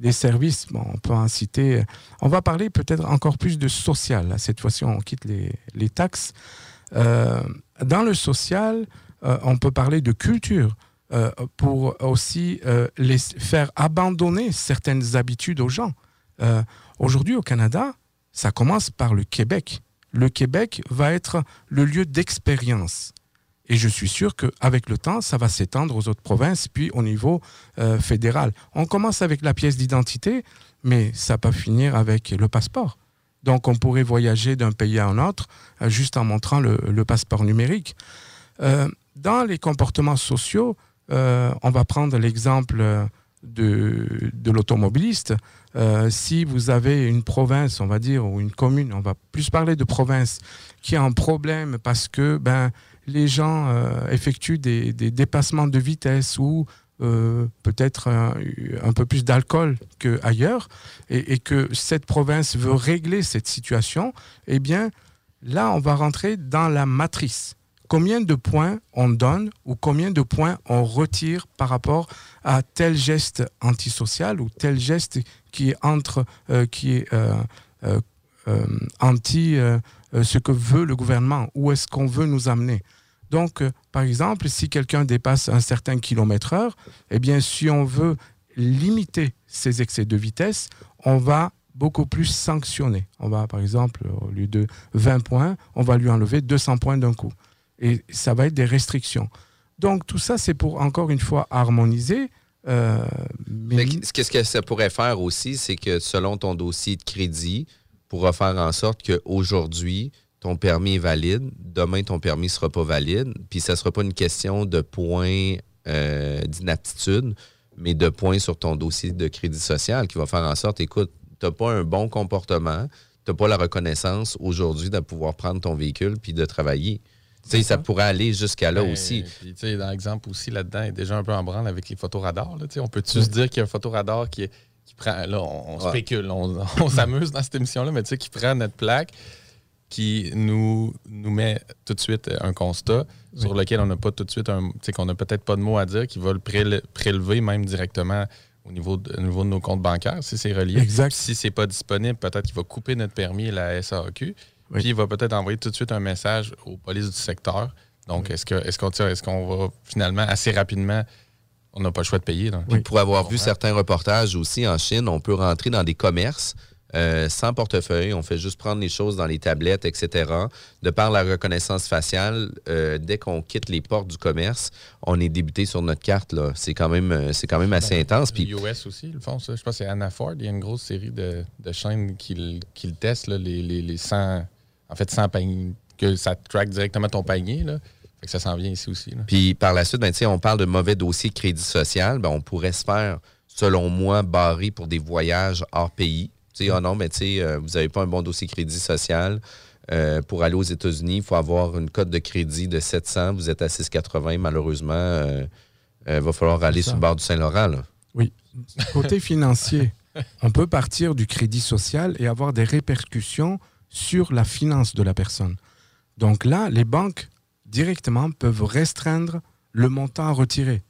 les services, on peut en citer. On va parler peut-être encore plus de social. Cette fois-ci, on quitte les, les taxes. Euh, dans le social, euh, on peut parler de culture euh, pour aussi euh, les faire abandonner certaines habitudes aux gens. Euh, Aujourd'hui, au Canada, ça commence par le Québec. Le Québec va être le lieu d'expérience. Et je suis sûr qu'avec le temps, ça va s'étendre aux autres provinces, puis au niveau fédéral. On commence avec la pièce d'identité, mais ça peut finir avec le passeport. Donc on pourrait voyager d'un pays à un autre juste en montrant le, passeport numérique. Dans les comportements sociaux, euh, on va prendre l'exemple euh, de, l'automobiliste. Euh, si vous avez une province, on va dire, ou une commune, on va plus parler de province, qui a un problème parce que ben, les gens effectuent des, dépassements de vitesse ou peut-être un, peu plus d'alcool qu'ailleurs, et que cette province veut régler cette situation, eh bien, là, on va rentrer dans la matrice. Combien de points on donne ou combien de points on retire par rapport à tel geste antisocial ou tel geste qui est entre, euh, qui est euh, euh, anti ce que veut le gouvernement, où est-ce qu'on veut nous amener? Donc, par exemple, si quelqu'un dépasse un certain kilomètre heure, eh bien, si on veut limiter ces excès de vitesse, on va beaucoup plus sanctionner. On va, par exemple, au lieu de 20 points, on va lui enlever 200 points d'un coup. Et ça va être des restrictions. Donc, tout ça, c'est pour, encore une fois, harmoniser. euh, mais- Qu'est-ce que ça pourrait faire aussi, c'est que selon ton dossier de crédit, pourra faire en sorte qu'aujourd'hui, ton permis est valide, demain, ton permis ne sera pas valide, puis ça ne sera pas une question de points euh, d'inaptitude, mais de points sur ton dossier de crédit social qui va faire en sorte, écoute, tu n'as pas un bon comportement, tu n'as pas la reconnaissance aujourd'hui de pouvoir prendre ton véhicule puis de travailler. Sais, ça pourrait aller jusqu'à là Ben, aussi. Puis, tu sais, dans l'exemple aussi, là-dedans, il est déjà un peu en branle avec les photoradars. Là, on peut-tu se dire qu'il y a un photoradar qui, qui prend. Là, on, on Ouais. spécule, on, on s'amuse dans cette émission-là, mais tu sais, qui prend notre plaque, qui nous, nous met tout de suite un constat sur lequel on n'a pas tout de suite un. Tu sais, qu'on n'a peut-être pas de mots à dire, qui va le préle- prélever même directement au niveau de, au niveau de nos comptes bancaires, si c'est relié. Exact. Si c'est pas disponible, peut-être qu'il va couper notre permis et la SAQ. Oui. Puis il va peut-être envoyer tout de suite un message aux polices du secteur. Donc, est-ce que est-ce qu'on est-ce qu'on va finalement assez rapidement, on n'a pas le choix de payer. donc. Puis Pour avoir vu certains reportages aussi en Chine, on peut rentrer dans des commerces euh, sans portefeuille. On fait juste prendre les choses dans les tablettes, etc. De par la reconnaissance faciale, euh, dès qu'on quitte les portes du commerce, on est débuté sur notre carte. là. C'est quand même, euh, c'est quand même assez intense. Puis US aussi, ils le font, ça. Je pense que c'est Anna Ford. Il y a une grosse série de, de chaînes qui, le- qui le testent, là, les, les, les 100, en fait, 100 paniers, que ça track directement ton panier. Là. Fait que ça s'en vient ici aussi. là. Puis par la suite, ben, tu sais, on parle de mauvais dossier crédit social. Ben, on pourrait se faire, selon moi, barrer pour des voyages hors pays. Tu sais, ah non, mais tu sais, euh, vous n'avez pas un bon dossier crédit social. Euh, pour aller aux États-Unis, il faut avoir une cote de crédit de 700. Vous êtes à 680. Malheureusement, il va falloir aller ça. sur le bord du Saint-Laurent. là. Oui. Côté financier, on peut partir du crédit social et avoir des répercussions sur la finance de la personne. Donc là, les banques directement peuvent restreindre le montant à retirer.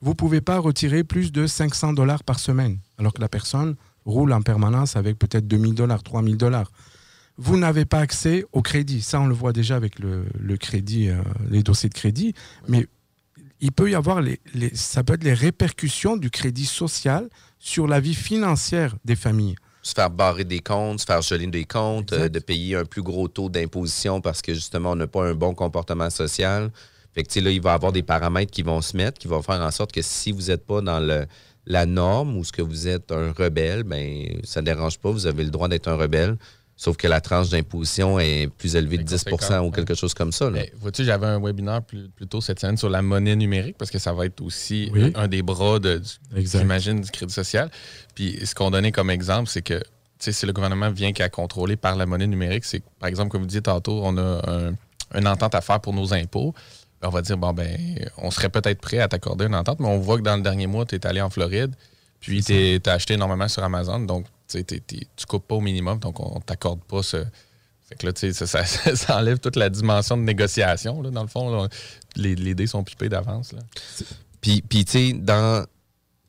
Vous ne pouvez pas retirer plus de 500 dollars par semaine, alors que la personne roule en permanence avec peut-être 2000 dollars, 3000 dollars. Vous n'avez pas accès au crédit. Ça, on le voit déjà avec le, crédit, euh, les dossiers de crédit. Mais il peut y avoir ça peut être les répercussions du crédit social sur la vie financière des familles. Se faire barrer des comptes, se faire geler des comptes, euh, de payer un plus gros taux d'imposition parce que justement, on n'a pas un bon comportement social. Fait que, là, il va y avoir des paramètres qui vont se mettre, qui vont faire en sorte que si vous n'êtes pas dans le, la norme ou ce que vous êtes un rebelle, ben ça ne dérange pas, vous avez le droit d'être un rebelle. Sauf que la tranche d'imposition est plus élevée de 10% ou quelque chose comme ça. Mais vois-tu, j'avais un webinaire plus, plus tôt cette semaine sur la monnaie numérique parce que ça va être aussi Oui. un des bras, de, j'imagine, du crédit social. Puis ce qu'on donnait comme exemple, c'est que si le gouvernement vient qu'à contrôler par la monnaie numérique, c'est que, par exemple, comme vous disiez tantôt, on a un- une entente à faire pour nos impôts. Ben, on va dire, bon, ben, on serait peut-être prêt à t'accorder une entente, mais on voit que dans le dernier mois, tu es allé en Floride, puis tu as acheté énormément sur Amazon, donc tu coupes pas au minimum, donc on t'accorde pas ce. Fait que là, tu sais, ça, ça- ça enlève toute la dimension de négociation, là, dans le fond. là. Les, les dés sont pipés d'avance. là. Puis, puis tu sais, dans.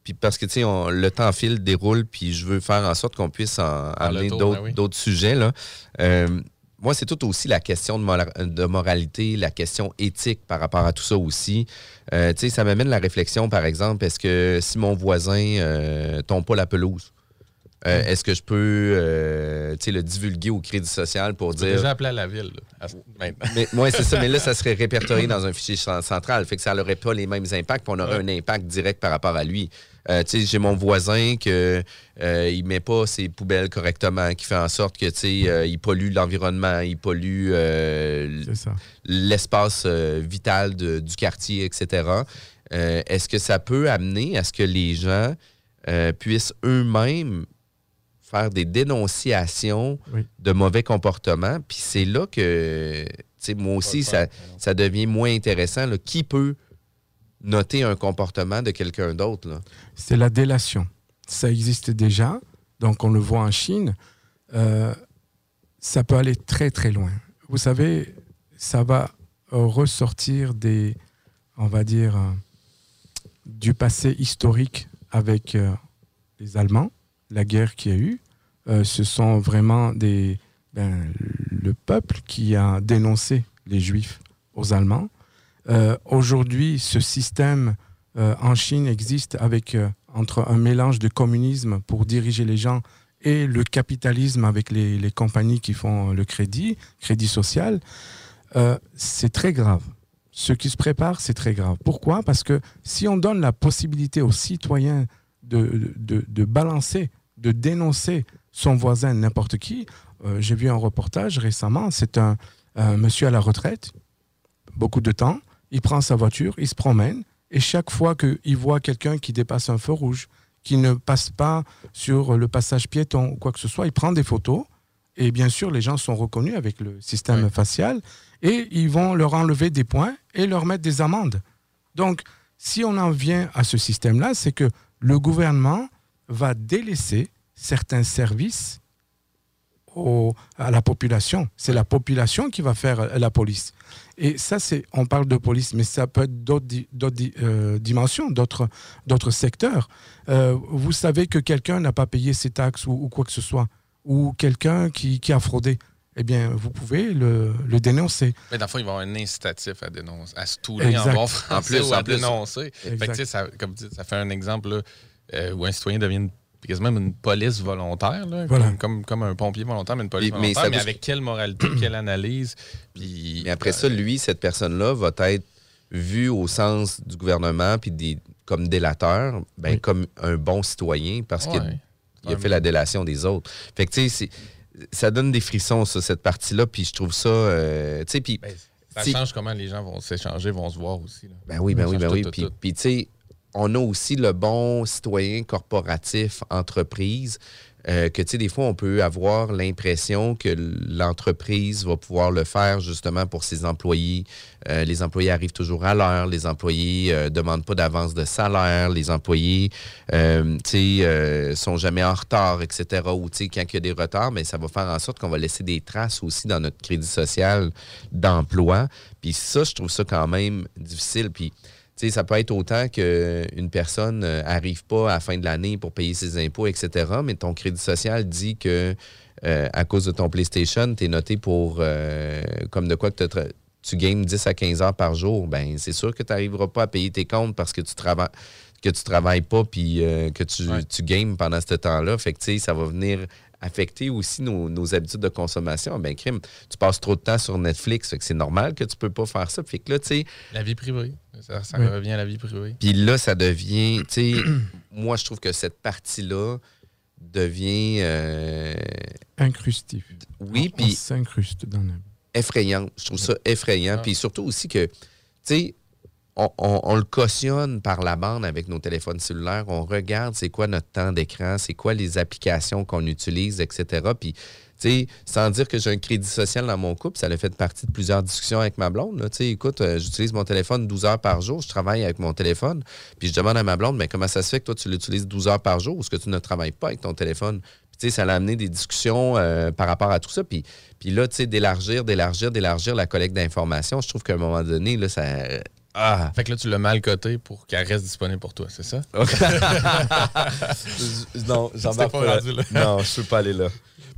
Puis parce que, tu sais, le temps file, déroule, puis je veux faire en sorte qu'on puisse en amener d'autres ben oui. d'autres sujets. Là. Euh, moi, c'est tout aussi la question de, mora- de moralité, la question éthique par rapport à tout ça aussi. Euh, tu sais, ça m'amène la réflexion, par exemple, est-ce que si mon voisin euh, tombe pas la pelouse, euh, est-ce que je peux euh, tu sais, le divulguer au crédit social pour dire. déjà appelé à la ville. là, maintenant. Mais, ouais, c'est ça. Mais là, ça serait répertorié dans un fichier cen- central. Fait que ça n'aurait pas les mêmes impacts, puis on aurait un impact direct par rapport à lui. Euh, tu sais, j'ai mon voisin que euh, il met pas ses poubelles correctement, qui fait en sorte que tu sais, euh, il pollue l'environnement, il pollue euh, l'espace euh, vital de- du quartier, etc. Euh, Est-ce que ça peut amener à ce que les gens euh, puissent eux-mêmes faire des dénonciations Oui. de mauvais comportements? Puis c'est là que, tu sais, moi aussi, ça, ça devient moins intéressant. là. Qui peut noter un comportement de quelqu'un d'autre? c'est la délation. Ça existe déjà, donc on le voit en Chine. Euh, ça peut aller très très loin. Vous savez, ça va ressortir des, on va dire, euh, du passé historique avec euh, les Allemands, la guerre qu'il y a eu. Euh, ce sont vraiment ben, le peuple qui a dénoncé les Juifs aux Allemands. Euh, Aujourd'hui, ce système euh, en Chine existe avec entre un mélange de communisme pour diriger les gens et le capitalisme avec les, les compagnies qui font le crédit, crédit social. C'est très grave. Ce qui se prépare, c'est très grave. Pourquoi? Parce que si on donne la possibilité aux citoyens de, de balancer, de dénoncer son voisin, n'importe qui, euh, j'ai vu un reportage récemment, c'est un, un monsieur à la retraite, beaucoup de temps, il prend sa voiture, il se promène, et chaque fois qu'il voit quelqu'un qui dépasse un feu rouge, qui ne passe pas sur le passage piéton ou quoi que ce soit, il prend des photos, et bien sûr, les gens sont reconnus avec le système facial, et ils vont leur enlever des points et leur mettre des amendes. Donc, si on en vient à ce système-là, c'est que le gouvernement va délaisser certains services au- à la population. C'est la population qui va faire euh, la police. Et ça, c'est, on parle de police, mais ça peut être d'autres, euh, dimensions, d'autres, d'autres secteurs. Euh, vous savez que quelqu'un n'a pas payé ses taxes ou, ou quoi que ce soit, ou quelqu'un qui, qui a fraudé. Eh bien, vous pouvez le, le dénoncer. Mais dans le fond, il va y avoir un incitatif à dénoncer, à se touler en Exact. bon français En plus, ou à en plus. dénoncer. Fait que, ça, comme ça fait un exemple là, euh, où un citoyen devient une c'est quasiment une police volontaire, là, Voilà. comme, comme, comme un pompier volontaire, mais une police Mais- mais volontaire, ça mais, avec quelle moralité, quelle analyse. Puis, Mais après ça, lui, cette personne-là va être vue au sens du gouvernement puis des, comme délateur, ben, comme un bon citoyen parce qu'il il a fait la délation des autres. Fait que, tu sais, c'est- ça donne des frissons, ça, cette partie-là, puis je trouve ça... euh, tu sais, puis... ça c'est- change comment les gens vont s'échanger, vont se voir aussi. là. Ben oui, ben Ça oui, ben tout, oui. tout, Puis, tout. puis, tu sais, on a aussi le bon citoyen corporatif, entreprise, euh, que, tu sais, des fois, on peut avoir l'impression que l'entreprise va pouvoir le faire justement pour ses employés. Euh, les employés arrivent toujours à l'heure, les employés ne demandent pas d'avance de salaire, les employés, euh, tu sais, euh, sont jamais en retard, etc. Ou, quand il y a des retards, mais ça va faire en sorte qu'on va laisser des traces aussi dans notre crédit social d'emploi. Puis ça, je trouve ça quand même difficile. Ça peut être autant qu'une personne euh, arrive pas à la fin de l'année pour payer ses impôts, etc., mais ton crédit social dit que euh, à cause de ton PlayStation, tu es noté pour euh, comme de quoi que tu games 10 à 15 heures par jour. Ben, c'est sûr que tu n'arriveras pas à payer tes comptes parce que tu travailles que tu travailles pas puis euh, que tu, tu games pendant ce temps-là. Fait que, ça va venir affecter aussi nos, nos habitudes de consommation. Ben, crime, tu passes trop de temps sur Netflix. Fait que c'est normal que tu peux pas faire ça. Fait que là, tu sais, La vie privée. Ça, ça Oui. revient à la vie privée. puis là, ça devient, tu sais, moi, je trouve que cette partie-là devient, euh, Incrustif. oui, puis s'incruste dans la effrayante. Je trouve ça effrayant. Puis surtout aussi que, tu sais, on, le cautionne par la bande avec nos téléphones cellulaires. On regarde c'est quoi notre temps d'écran, c'est quoi les applications qu'on utilise, etc. Puis, tu sais, sans dire que j'ai un crédit social dans mon couple, ça a fait partie de plusieurs discussions avec ma blonde. Tu sais, écoute, euh, j'utilise mon téléphone 12 heures par jour, je travaille avec mon téléphone. Puis je demande à ma blonde, mais comment ça se fait que toi, tu l'utilises 12 heures par jour? Ou est-ce que tu ne travailles pas avec ton téléphone? Puis, ça a amené des discussions euh, par rapport à tout ça. Puis, puis là, tu sais, d'élargir, d'élargir, d'élargir la collecte d'informations, je trouve qu'à un moment donné, là, ça. Ah! Fait que là, tu l'as mal coté pour qu'elle reste disponible pour toi, c'est ça? non, j'embarque pas pas là. rendu là. Non, je peux pas aller là.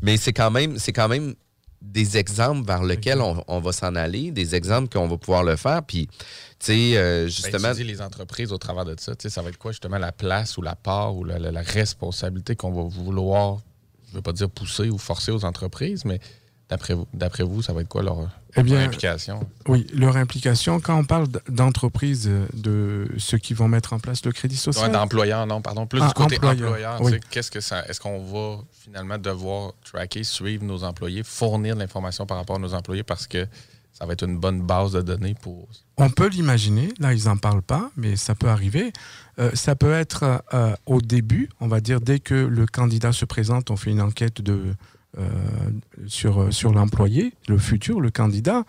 Mais c'est quand même, c'est quand même des exemples vers lesquels on, on va s'en aller, des exemples qu'on va pouvoir le faire. Puis, tu sais, euh, Ben, justement. les entreprises au travers de ça, tu sais, ça va être quoi justement la place ou la part ou la, la- la responsabilité qu'on va vouloir, je ne veux pas dire pousser ou forcer aux entreprises, mais d'après vous, d'après vous, ça va être quoi leur, Eh bien, leur implication? Oui, leur implication, quand on parle d- d'entreprises, euh, de ceux qui vont mettre en place le crédit social. D'employeurs, non, pardon. Plus Ah, du côté employeur, oui. Qu'est-ce que ça. Est-ce qu'on va finalement devoir tracker, suivre nos employés, fournir de l'information par rapport à nos employés parce que ça va être une bonne base de données pour. On peut l'imaginer, là ils n'en parlent pas, mais ça peut arriver. Euh, ça peut être euh, au début, on va dire dès que le candidat se présente, on fait une enquête de, sur, euh, sur l'employé, le futur, le candidat,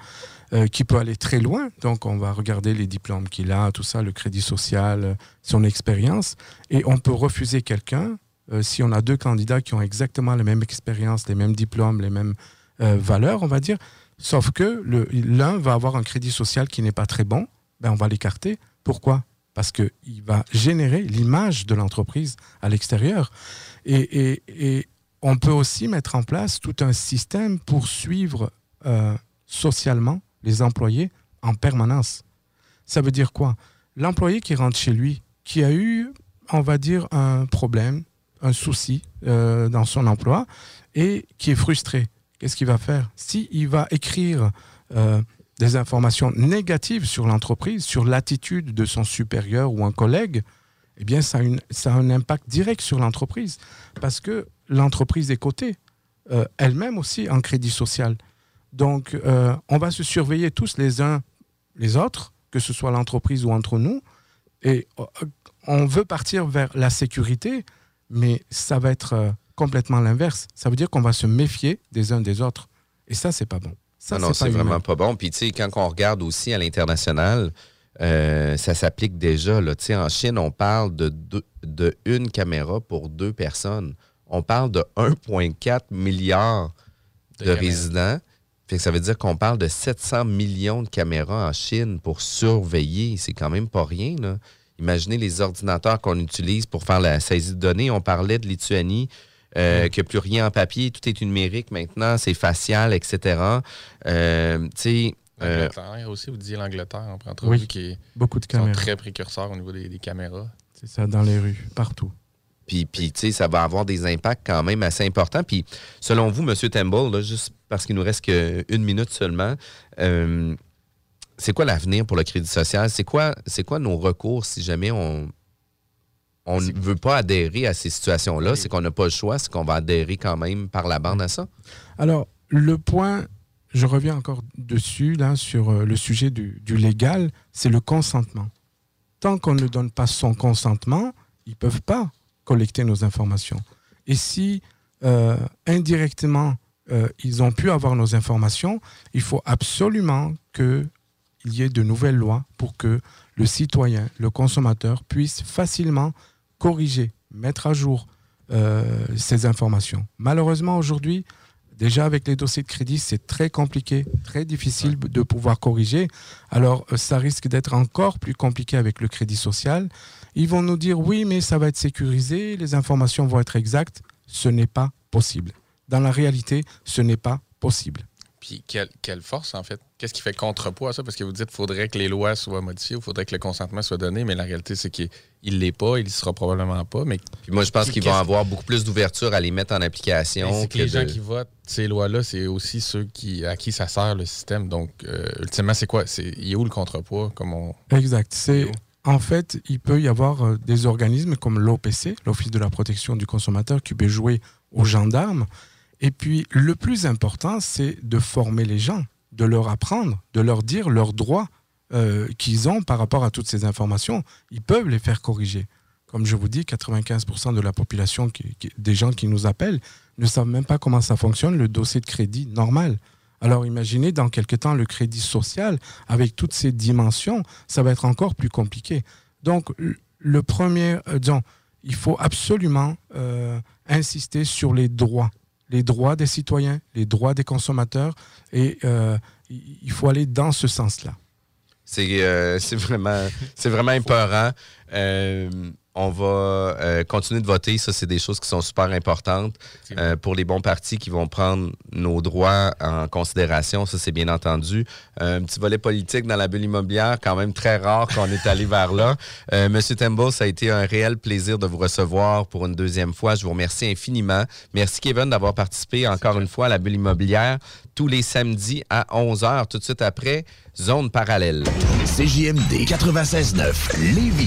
euh, qui peut aller très loin. Donc on va regarder les diplômes qu'il a, tout ça, le crédit social, euh, son expérience, et on peut refuser quelqu'un euh, si on a deux candidats qui ont exactement la même expérience, les mêmes diplômes, les mêmes euh, valeurs, on va dire. Sauf que l'un va avoir un crédit social qui n'est pas très bon, ben on va l'écarter. Pourquoi? Parce qu'il va générer l'image de l'entreprise à l'extérieur. Et on peut aussi mettre en place tout un système pour suivre euh, socialement les employés en permanence. Ça veut dire quoi? L'employé qui rentre chez lui, qui a eu, on va dire, un problème, un souci euh, dans son emploi et qui est frustré, qu'est-ce qu'il va faire? Si il va écrire euh, des informations négatives sur l'entreprise, sur l'attitude de son supérieur ou un collègue, eh bien, ça a, ça a un impact direct sur l'entreprise. Parce que l'entreprise est cotée, euh, elle-même aussi en crédit social. Donc, euh, on va se surveiller tous les uns les autres, que ce soit l'entreprise ou entre nous, et euh, on veut partir vers la sécurité, mais ça va être complètement l'inverse. Ça veut dire qu'on va se méfier des uns des autres. Et ça, c'est pas bon. Ça, non, non, c'est vraiment pas bon. Puis, tu sais, quand on regarde aussi à l'international, euh, ça s'applique déjà. Là. Tu sais, En Chine, on parle de, deux- de une caméra pour deux personnes. On parle de 1,4 milliard de, De caméras. résidents. Fait que ça veut dire qu'on parle de 700 millions de caméras en Chine pour surveiller. C'est quand même pas rien. Là. Imaginez les ordinateurs qu'on utilise pour faire la saisie de données. On parlait de Lituanie, euh, qu'il n'y a plus rien en papier, tout est numérique maintenant, c'est facial, etc. Euh, tu sais, euh, L'Angleterre aussi, vous disiez l'Angleterre en entrevue Oui, qui est, beaucoup de qui sont caméras. très précurseurs au niveau des, des caméras. C'est ça, dans les rues, partout. Puis, puis tu sais, ça va avoir des impacts quand même assez importants. Puis, selon vous, M. Temple, là, juste parce qu'il nous reste qu'une minute seulement, euh, c'est quoi l'avenir pour le crédit social? C'est quoi, c'est quoi nos recours si jamais on on ne veut pas adhérer à ces situations-là? C'est qu'on n'a pas le choix, c'est qu'on va adhérer quand même par la bande à ça? Alors, le point, je reviens encore dessus, là, sur euh, le sujet du, du légal, c'est le consentement. Tant qu'on ne donne pas son consentement, ils ne peuvent pas collecter nos informations. Et si euh, indirectement, euh, ils ont pu avoir nos informations, il faut absolument qu'il y ait de nouvelles lois pour que le citoyen, le consommateur puisse facilement corriger, mettre à jour euh, ces informations. Malheureusement, aujourd'hui, déjà avec les dossiers de crédit, c'est très compliqué, très difficile de pouvoir corriger. Alors, ça risque d'être encore plus compliqué avec le crédit social. Ils vont nous dire oui, mais ça va être sécurisé, les informations vont être exactes. Ce n'est pas possible. Dans la réalité, ce n'est pas possible. Puis quelle, quelle force, en fait? Qu'est-ce qui fait contrepoids à ça? Parce que vous dites qu'il faudrait que les lois soient modifiées, il faudrait que le consentement soit donné, mais la réalité, c'est qu'il ne l'est pas, il ne sera probablement pas. Mais Puis moi, je pense qu'ils vont avoir beaucoup plus d'ouverture à les mettre en application. Que que les gens qui votent ces lois-là, c'est aussi ceux qui, à qui ça sert le système. Donc, euh, ultimement, c'est quoi? C'est, il est où le contrepoids? Comme on... Exact. C'est en fait, il peut y avoir euh, des organismes comme l'OPC, l'Office de la protection du consommateur, qui peut jouer aux gendarmes. Et puis, le plus important, c'est de former les gens, de leur apprendre, de leur dire leurs droits euh, qu'ils ont par rapport à toutes ces informations. Ils peuvent les faire corriger. Comme je vous dis, 95% de la population, des gens qui nous appellent, ne savent même pas comment ça fonctionne, le dossier de crédit normal. Alors imaginez dans quelques temps le crédit social avec toutes ces dimensions, ça va être encore plus compliqué. Donc le- premier, euh, disons, il faut absolument euh, insister sur les droits, les droits des citoyens, les droits des consommateurs, et euh, il faut aller dans ce sens-là. C'est vraiment, c'est vraiment épeurant. On va euh, continuer de voter. Ça, c'est des choses qui sont super importantes euh, pour les bons partis qui vont prendre nos droits en considération. Ça, c'est bien entendu. Euh, un petit volet politique dans la bulle immobilière, quand même très rare qu'on est allé vers là. Euh, Monsieur Tembo, ça a été un réel plaisir de vous recevoir pour une deuxième fois. Je vous remercie infiniment. Merci, Kevin, d'avoir participé encore une fois à la bulle immobilière tous les samedis à 11h, tout de suite après, Zone parallèle. CJMD 96.9 Lévis.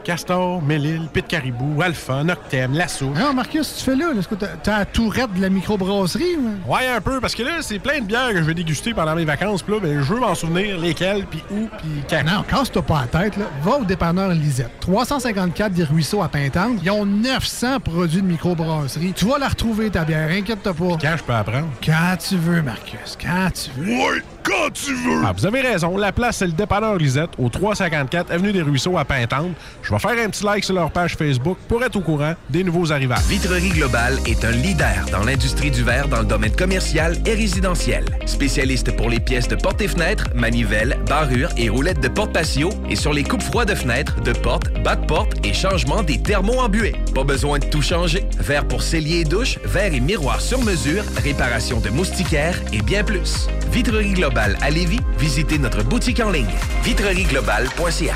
Castor, Mélile, Pit Caribou, Alpha, Noctem, Lasso. Non, Marcus, tu fais là? Est-ce que t'as- la tourette de la microbrasserie? ou? Ouais, un peu, parce que là, c'est plein de bières que je vais déguster pendant mes vacances. Puis là, ben, je veux m'en souvenir lesquelles, puis où, puis quand. Non, casse-toi pas la tête. Là. Va au dépanneur Lisette. 354 des Ruisseaux à Pintante. Ils ont 900 produits de microbrasserie. Tu vas la retrouver, ta bière. Inquiète-toi pas. Quand je peux apprendre? Quand tu veux, Marcus. Quand tu veux. Ouais, quand tu veux! Ah, vous avez raison. La place, c'est le dépanneur Lisette, au 354 Avenue des Ruisseaux à Pintante. Je vais faire un petit like sur leur page Facebook pour être au courant des nouveaux arrivages. Vitrerie Globale est un leader dans l'industrie du verre dans le domaine commercial et résidentiel. Spécialiste pour les pièces de portes et fenêtres, manivelles, barrures et roulettes de porte patio et sur les coupes froides de fenêtres, de portes, bas de et changement des thermos embués. Pas besoin de tout changer. Verre pour cellier et douche, verre et miroir sur mesure, réparation de moustiquaires et bien plus. Vitrerie Globale à Lévis, visitez notre boutique en ligne vitrerieglobale.ca.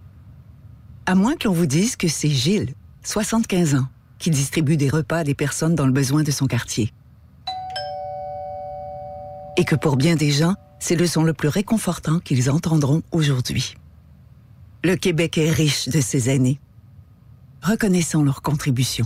À moins qu'on vous dise que c'est Gilles, 75 ans, qui distribue des repas à des personnes dans le besoin de son quartier. Et que pour bien des gens, c'est le son le plus réconfortant qu'ils entendront aujourd'hui. Le Québec est riche de ses aînés. Reconnaissons leur contribution.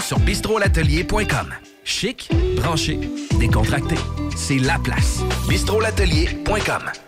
sur bistrolatelier.com. Chic, branché, décontracté. C'est la place. bistrolatelier.com.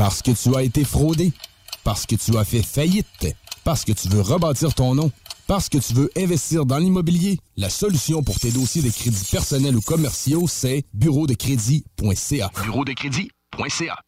Parce que tu as été fraudé. Parce que tu as fait faillite. Parce que tu veux rebâtir ton nom. Parce que tu veux investir dans l'immobilier. La solution pour tes dossiers de crédits personnels ou commerciaux, c'est bureau. Bureau de crédit.ca.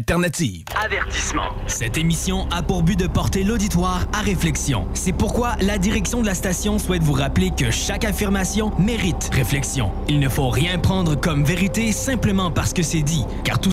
l'alternative. Avertissement. Cette émission a pour but de porter l'auditoire à réflexion. C'est pourquoi la direction de la station souhaite vous rappeler que chaque affirmation mérite réflexion. Il ne faut rien prendre comme vérité simplement parce que c'est dit, car tout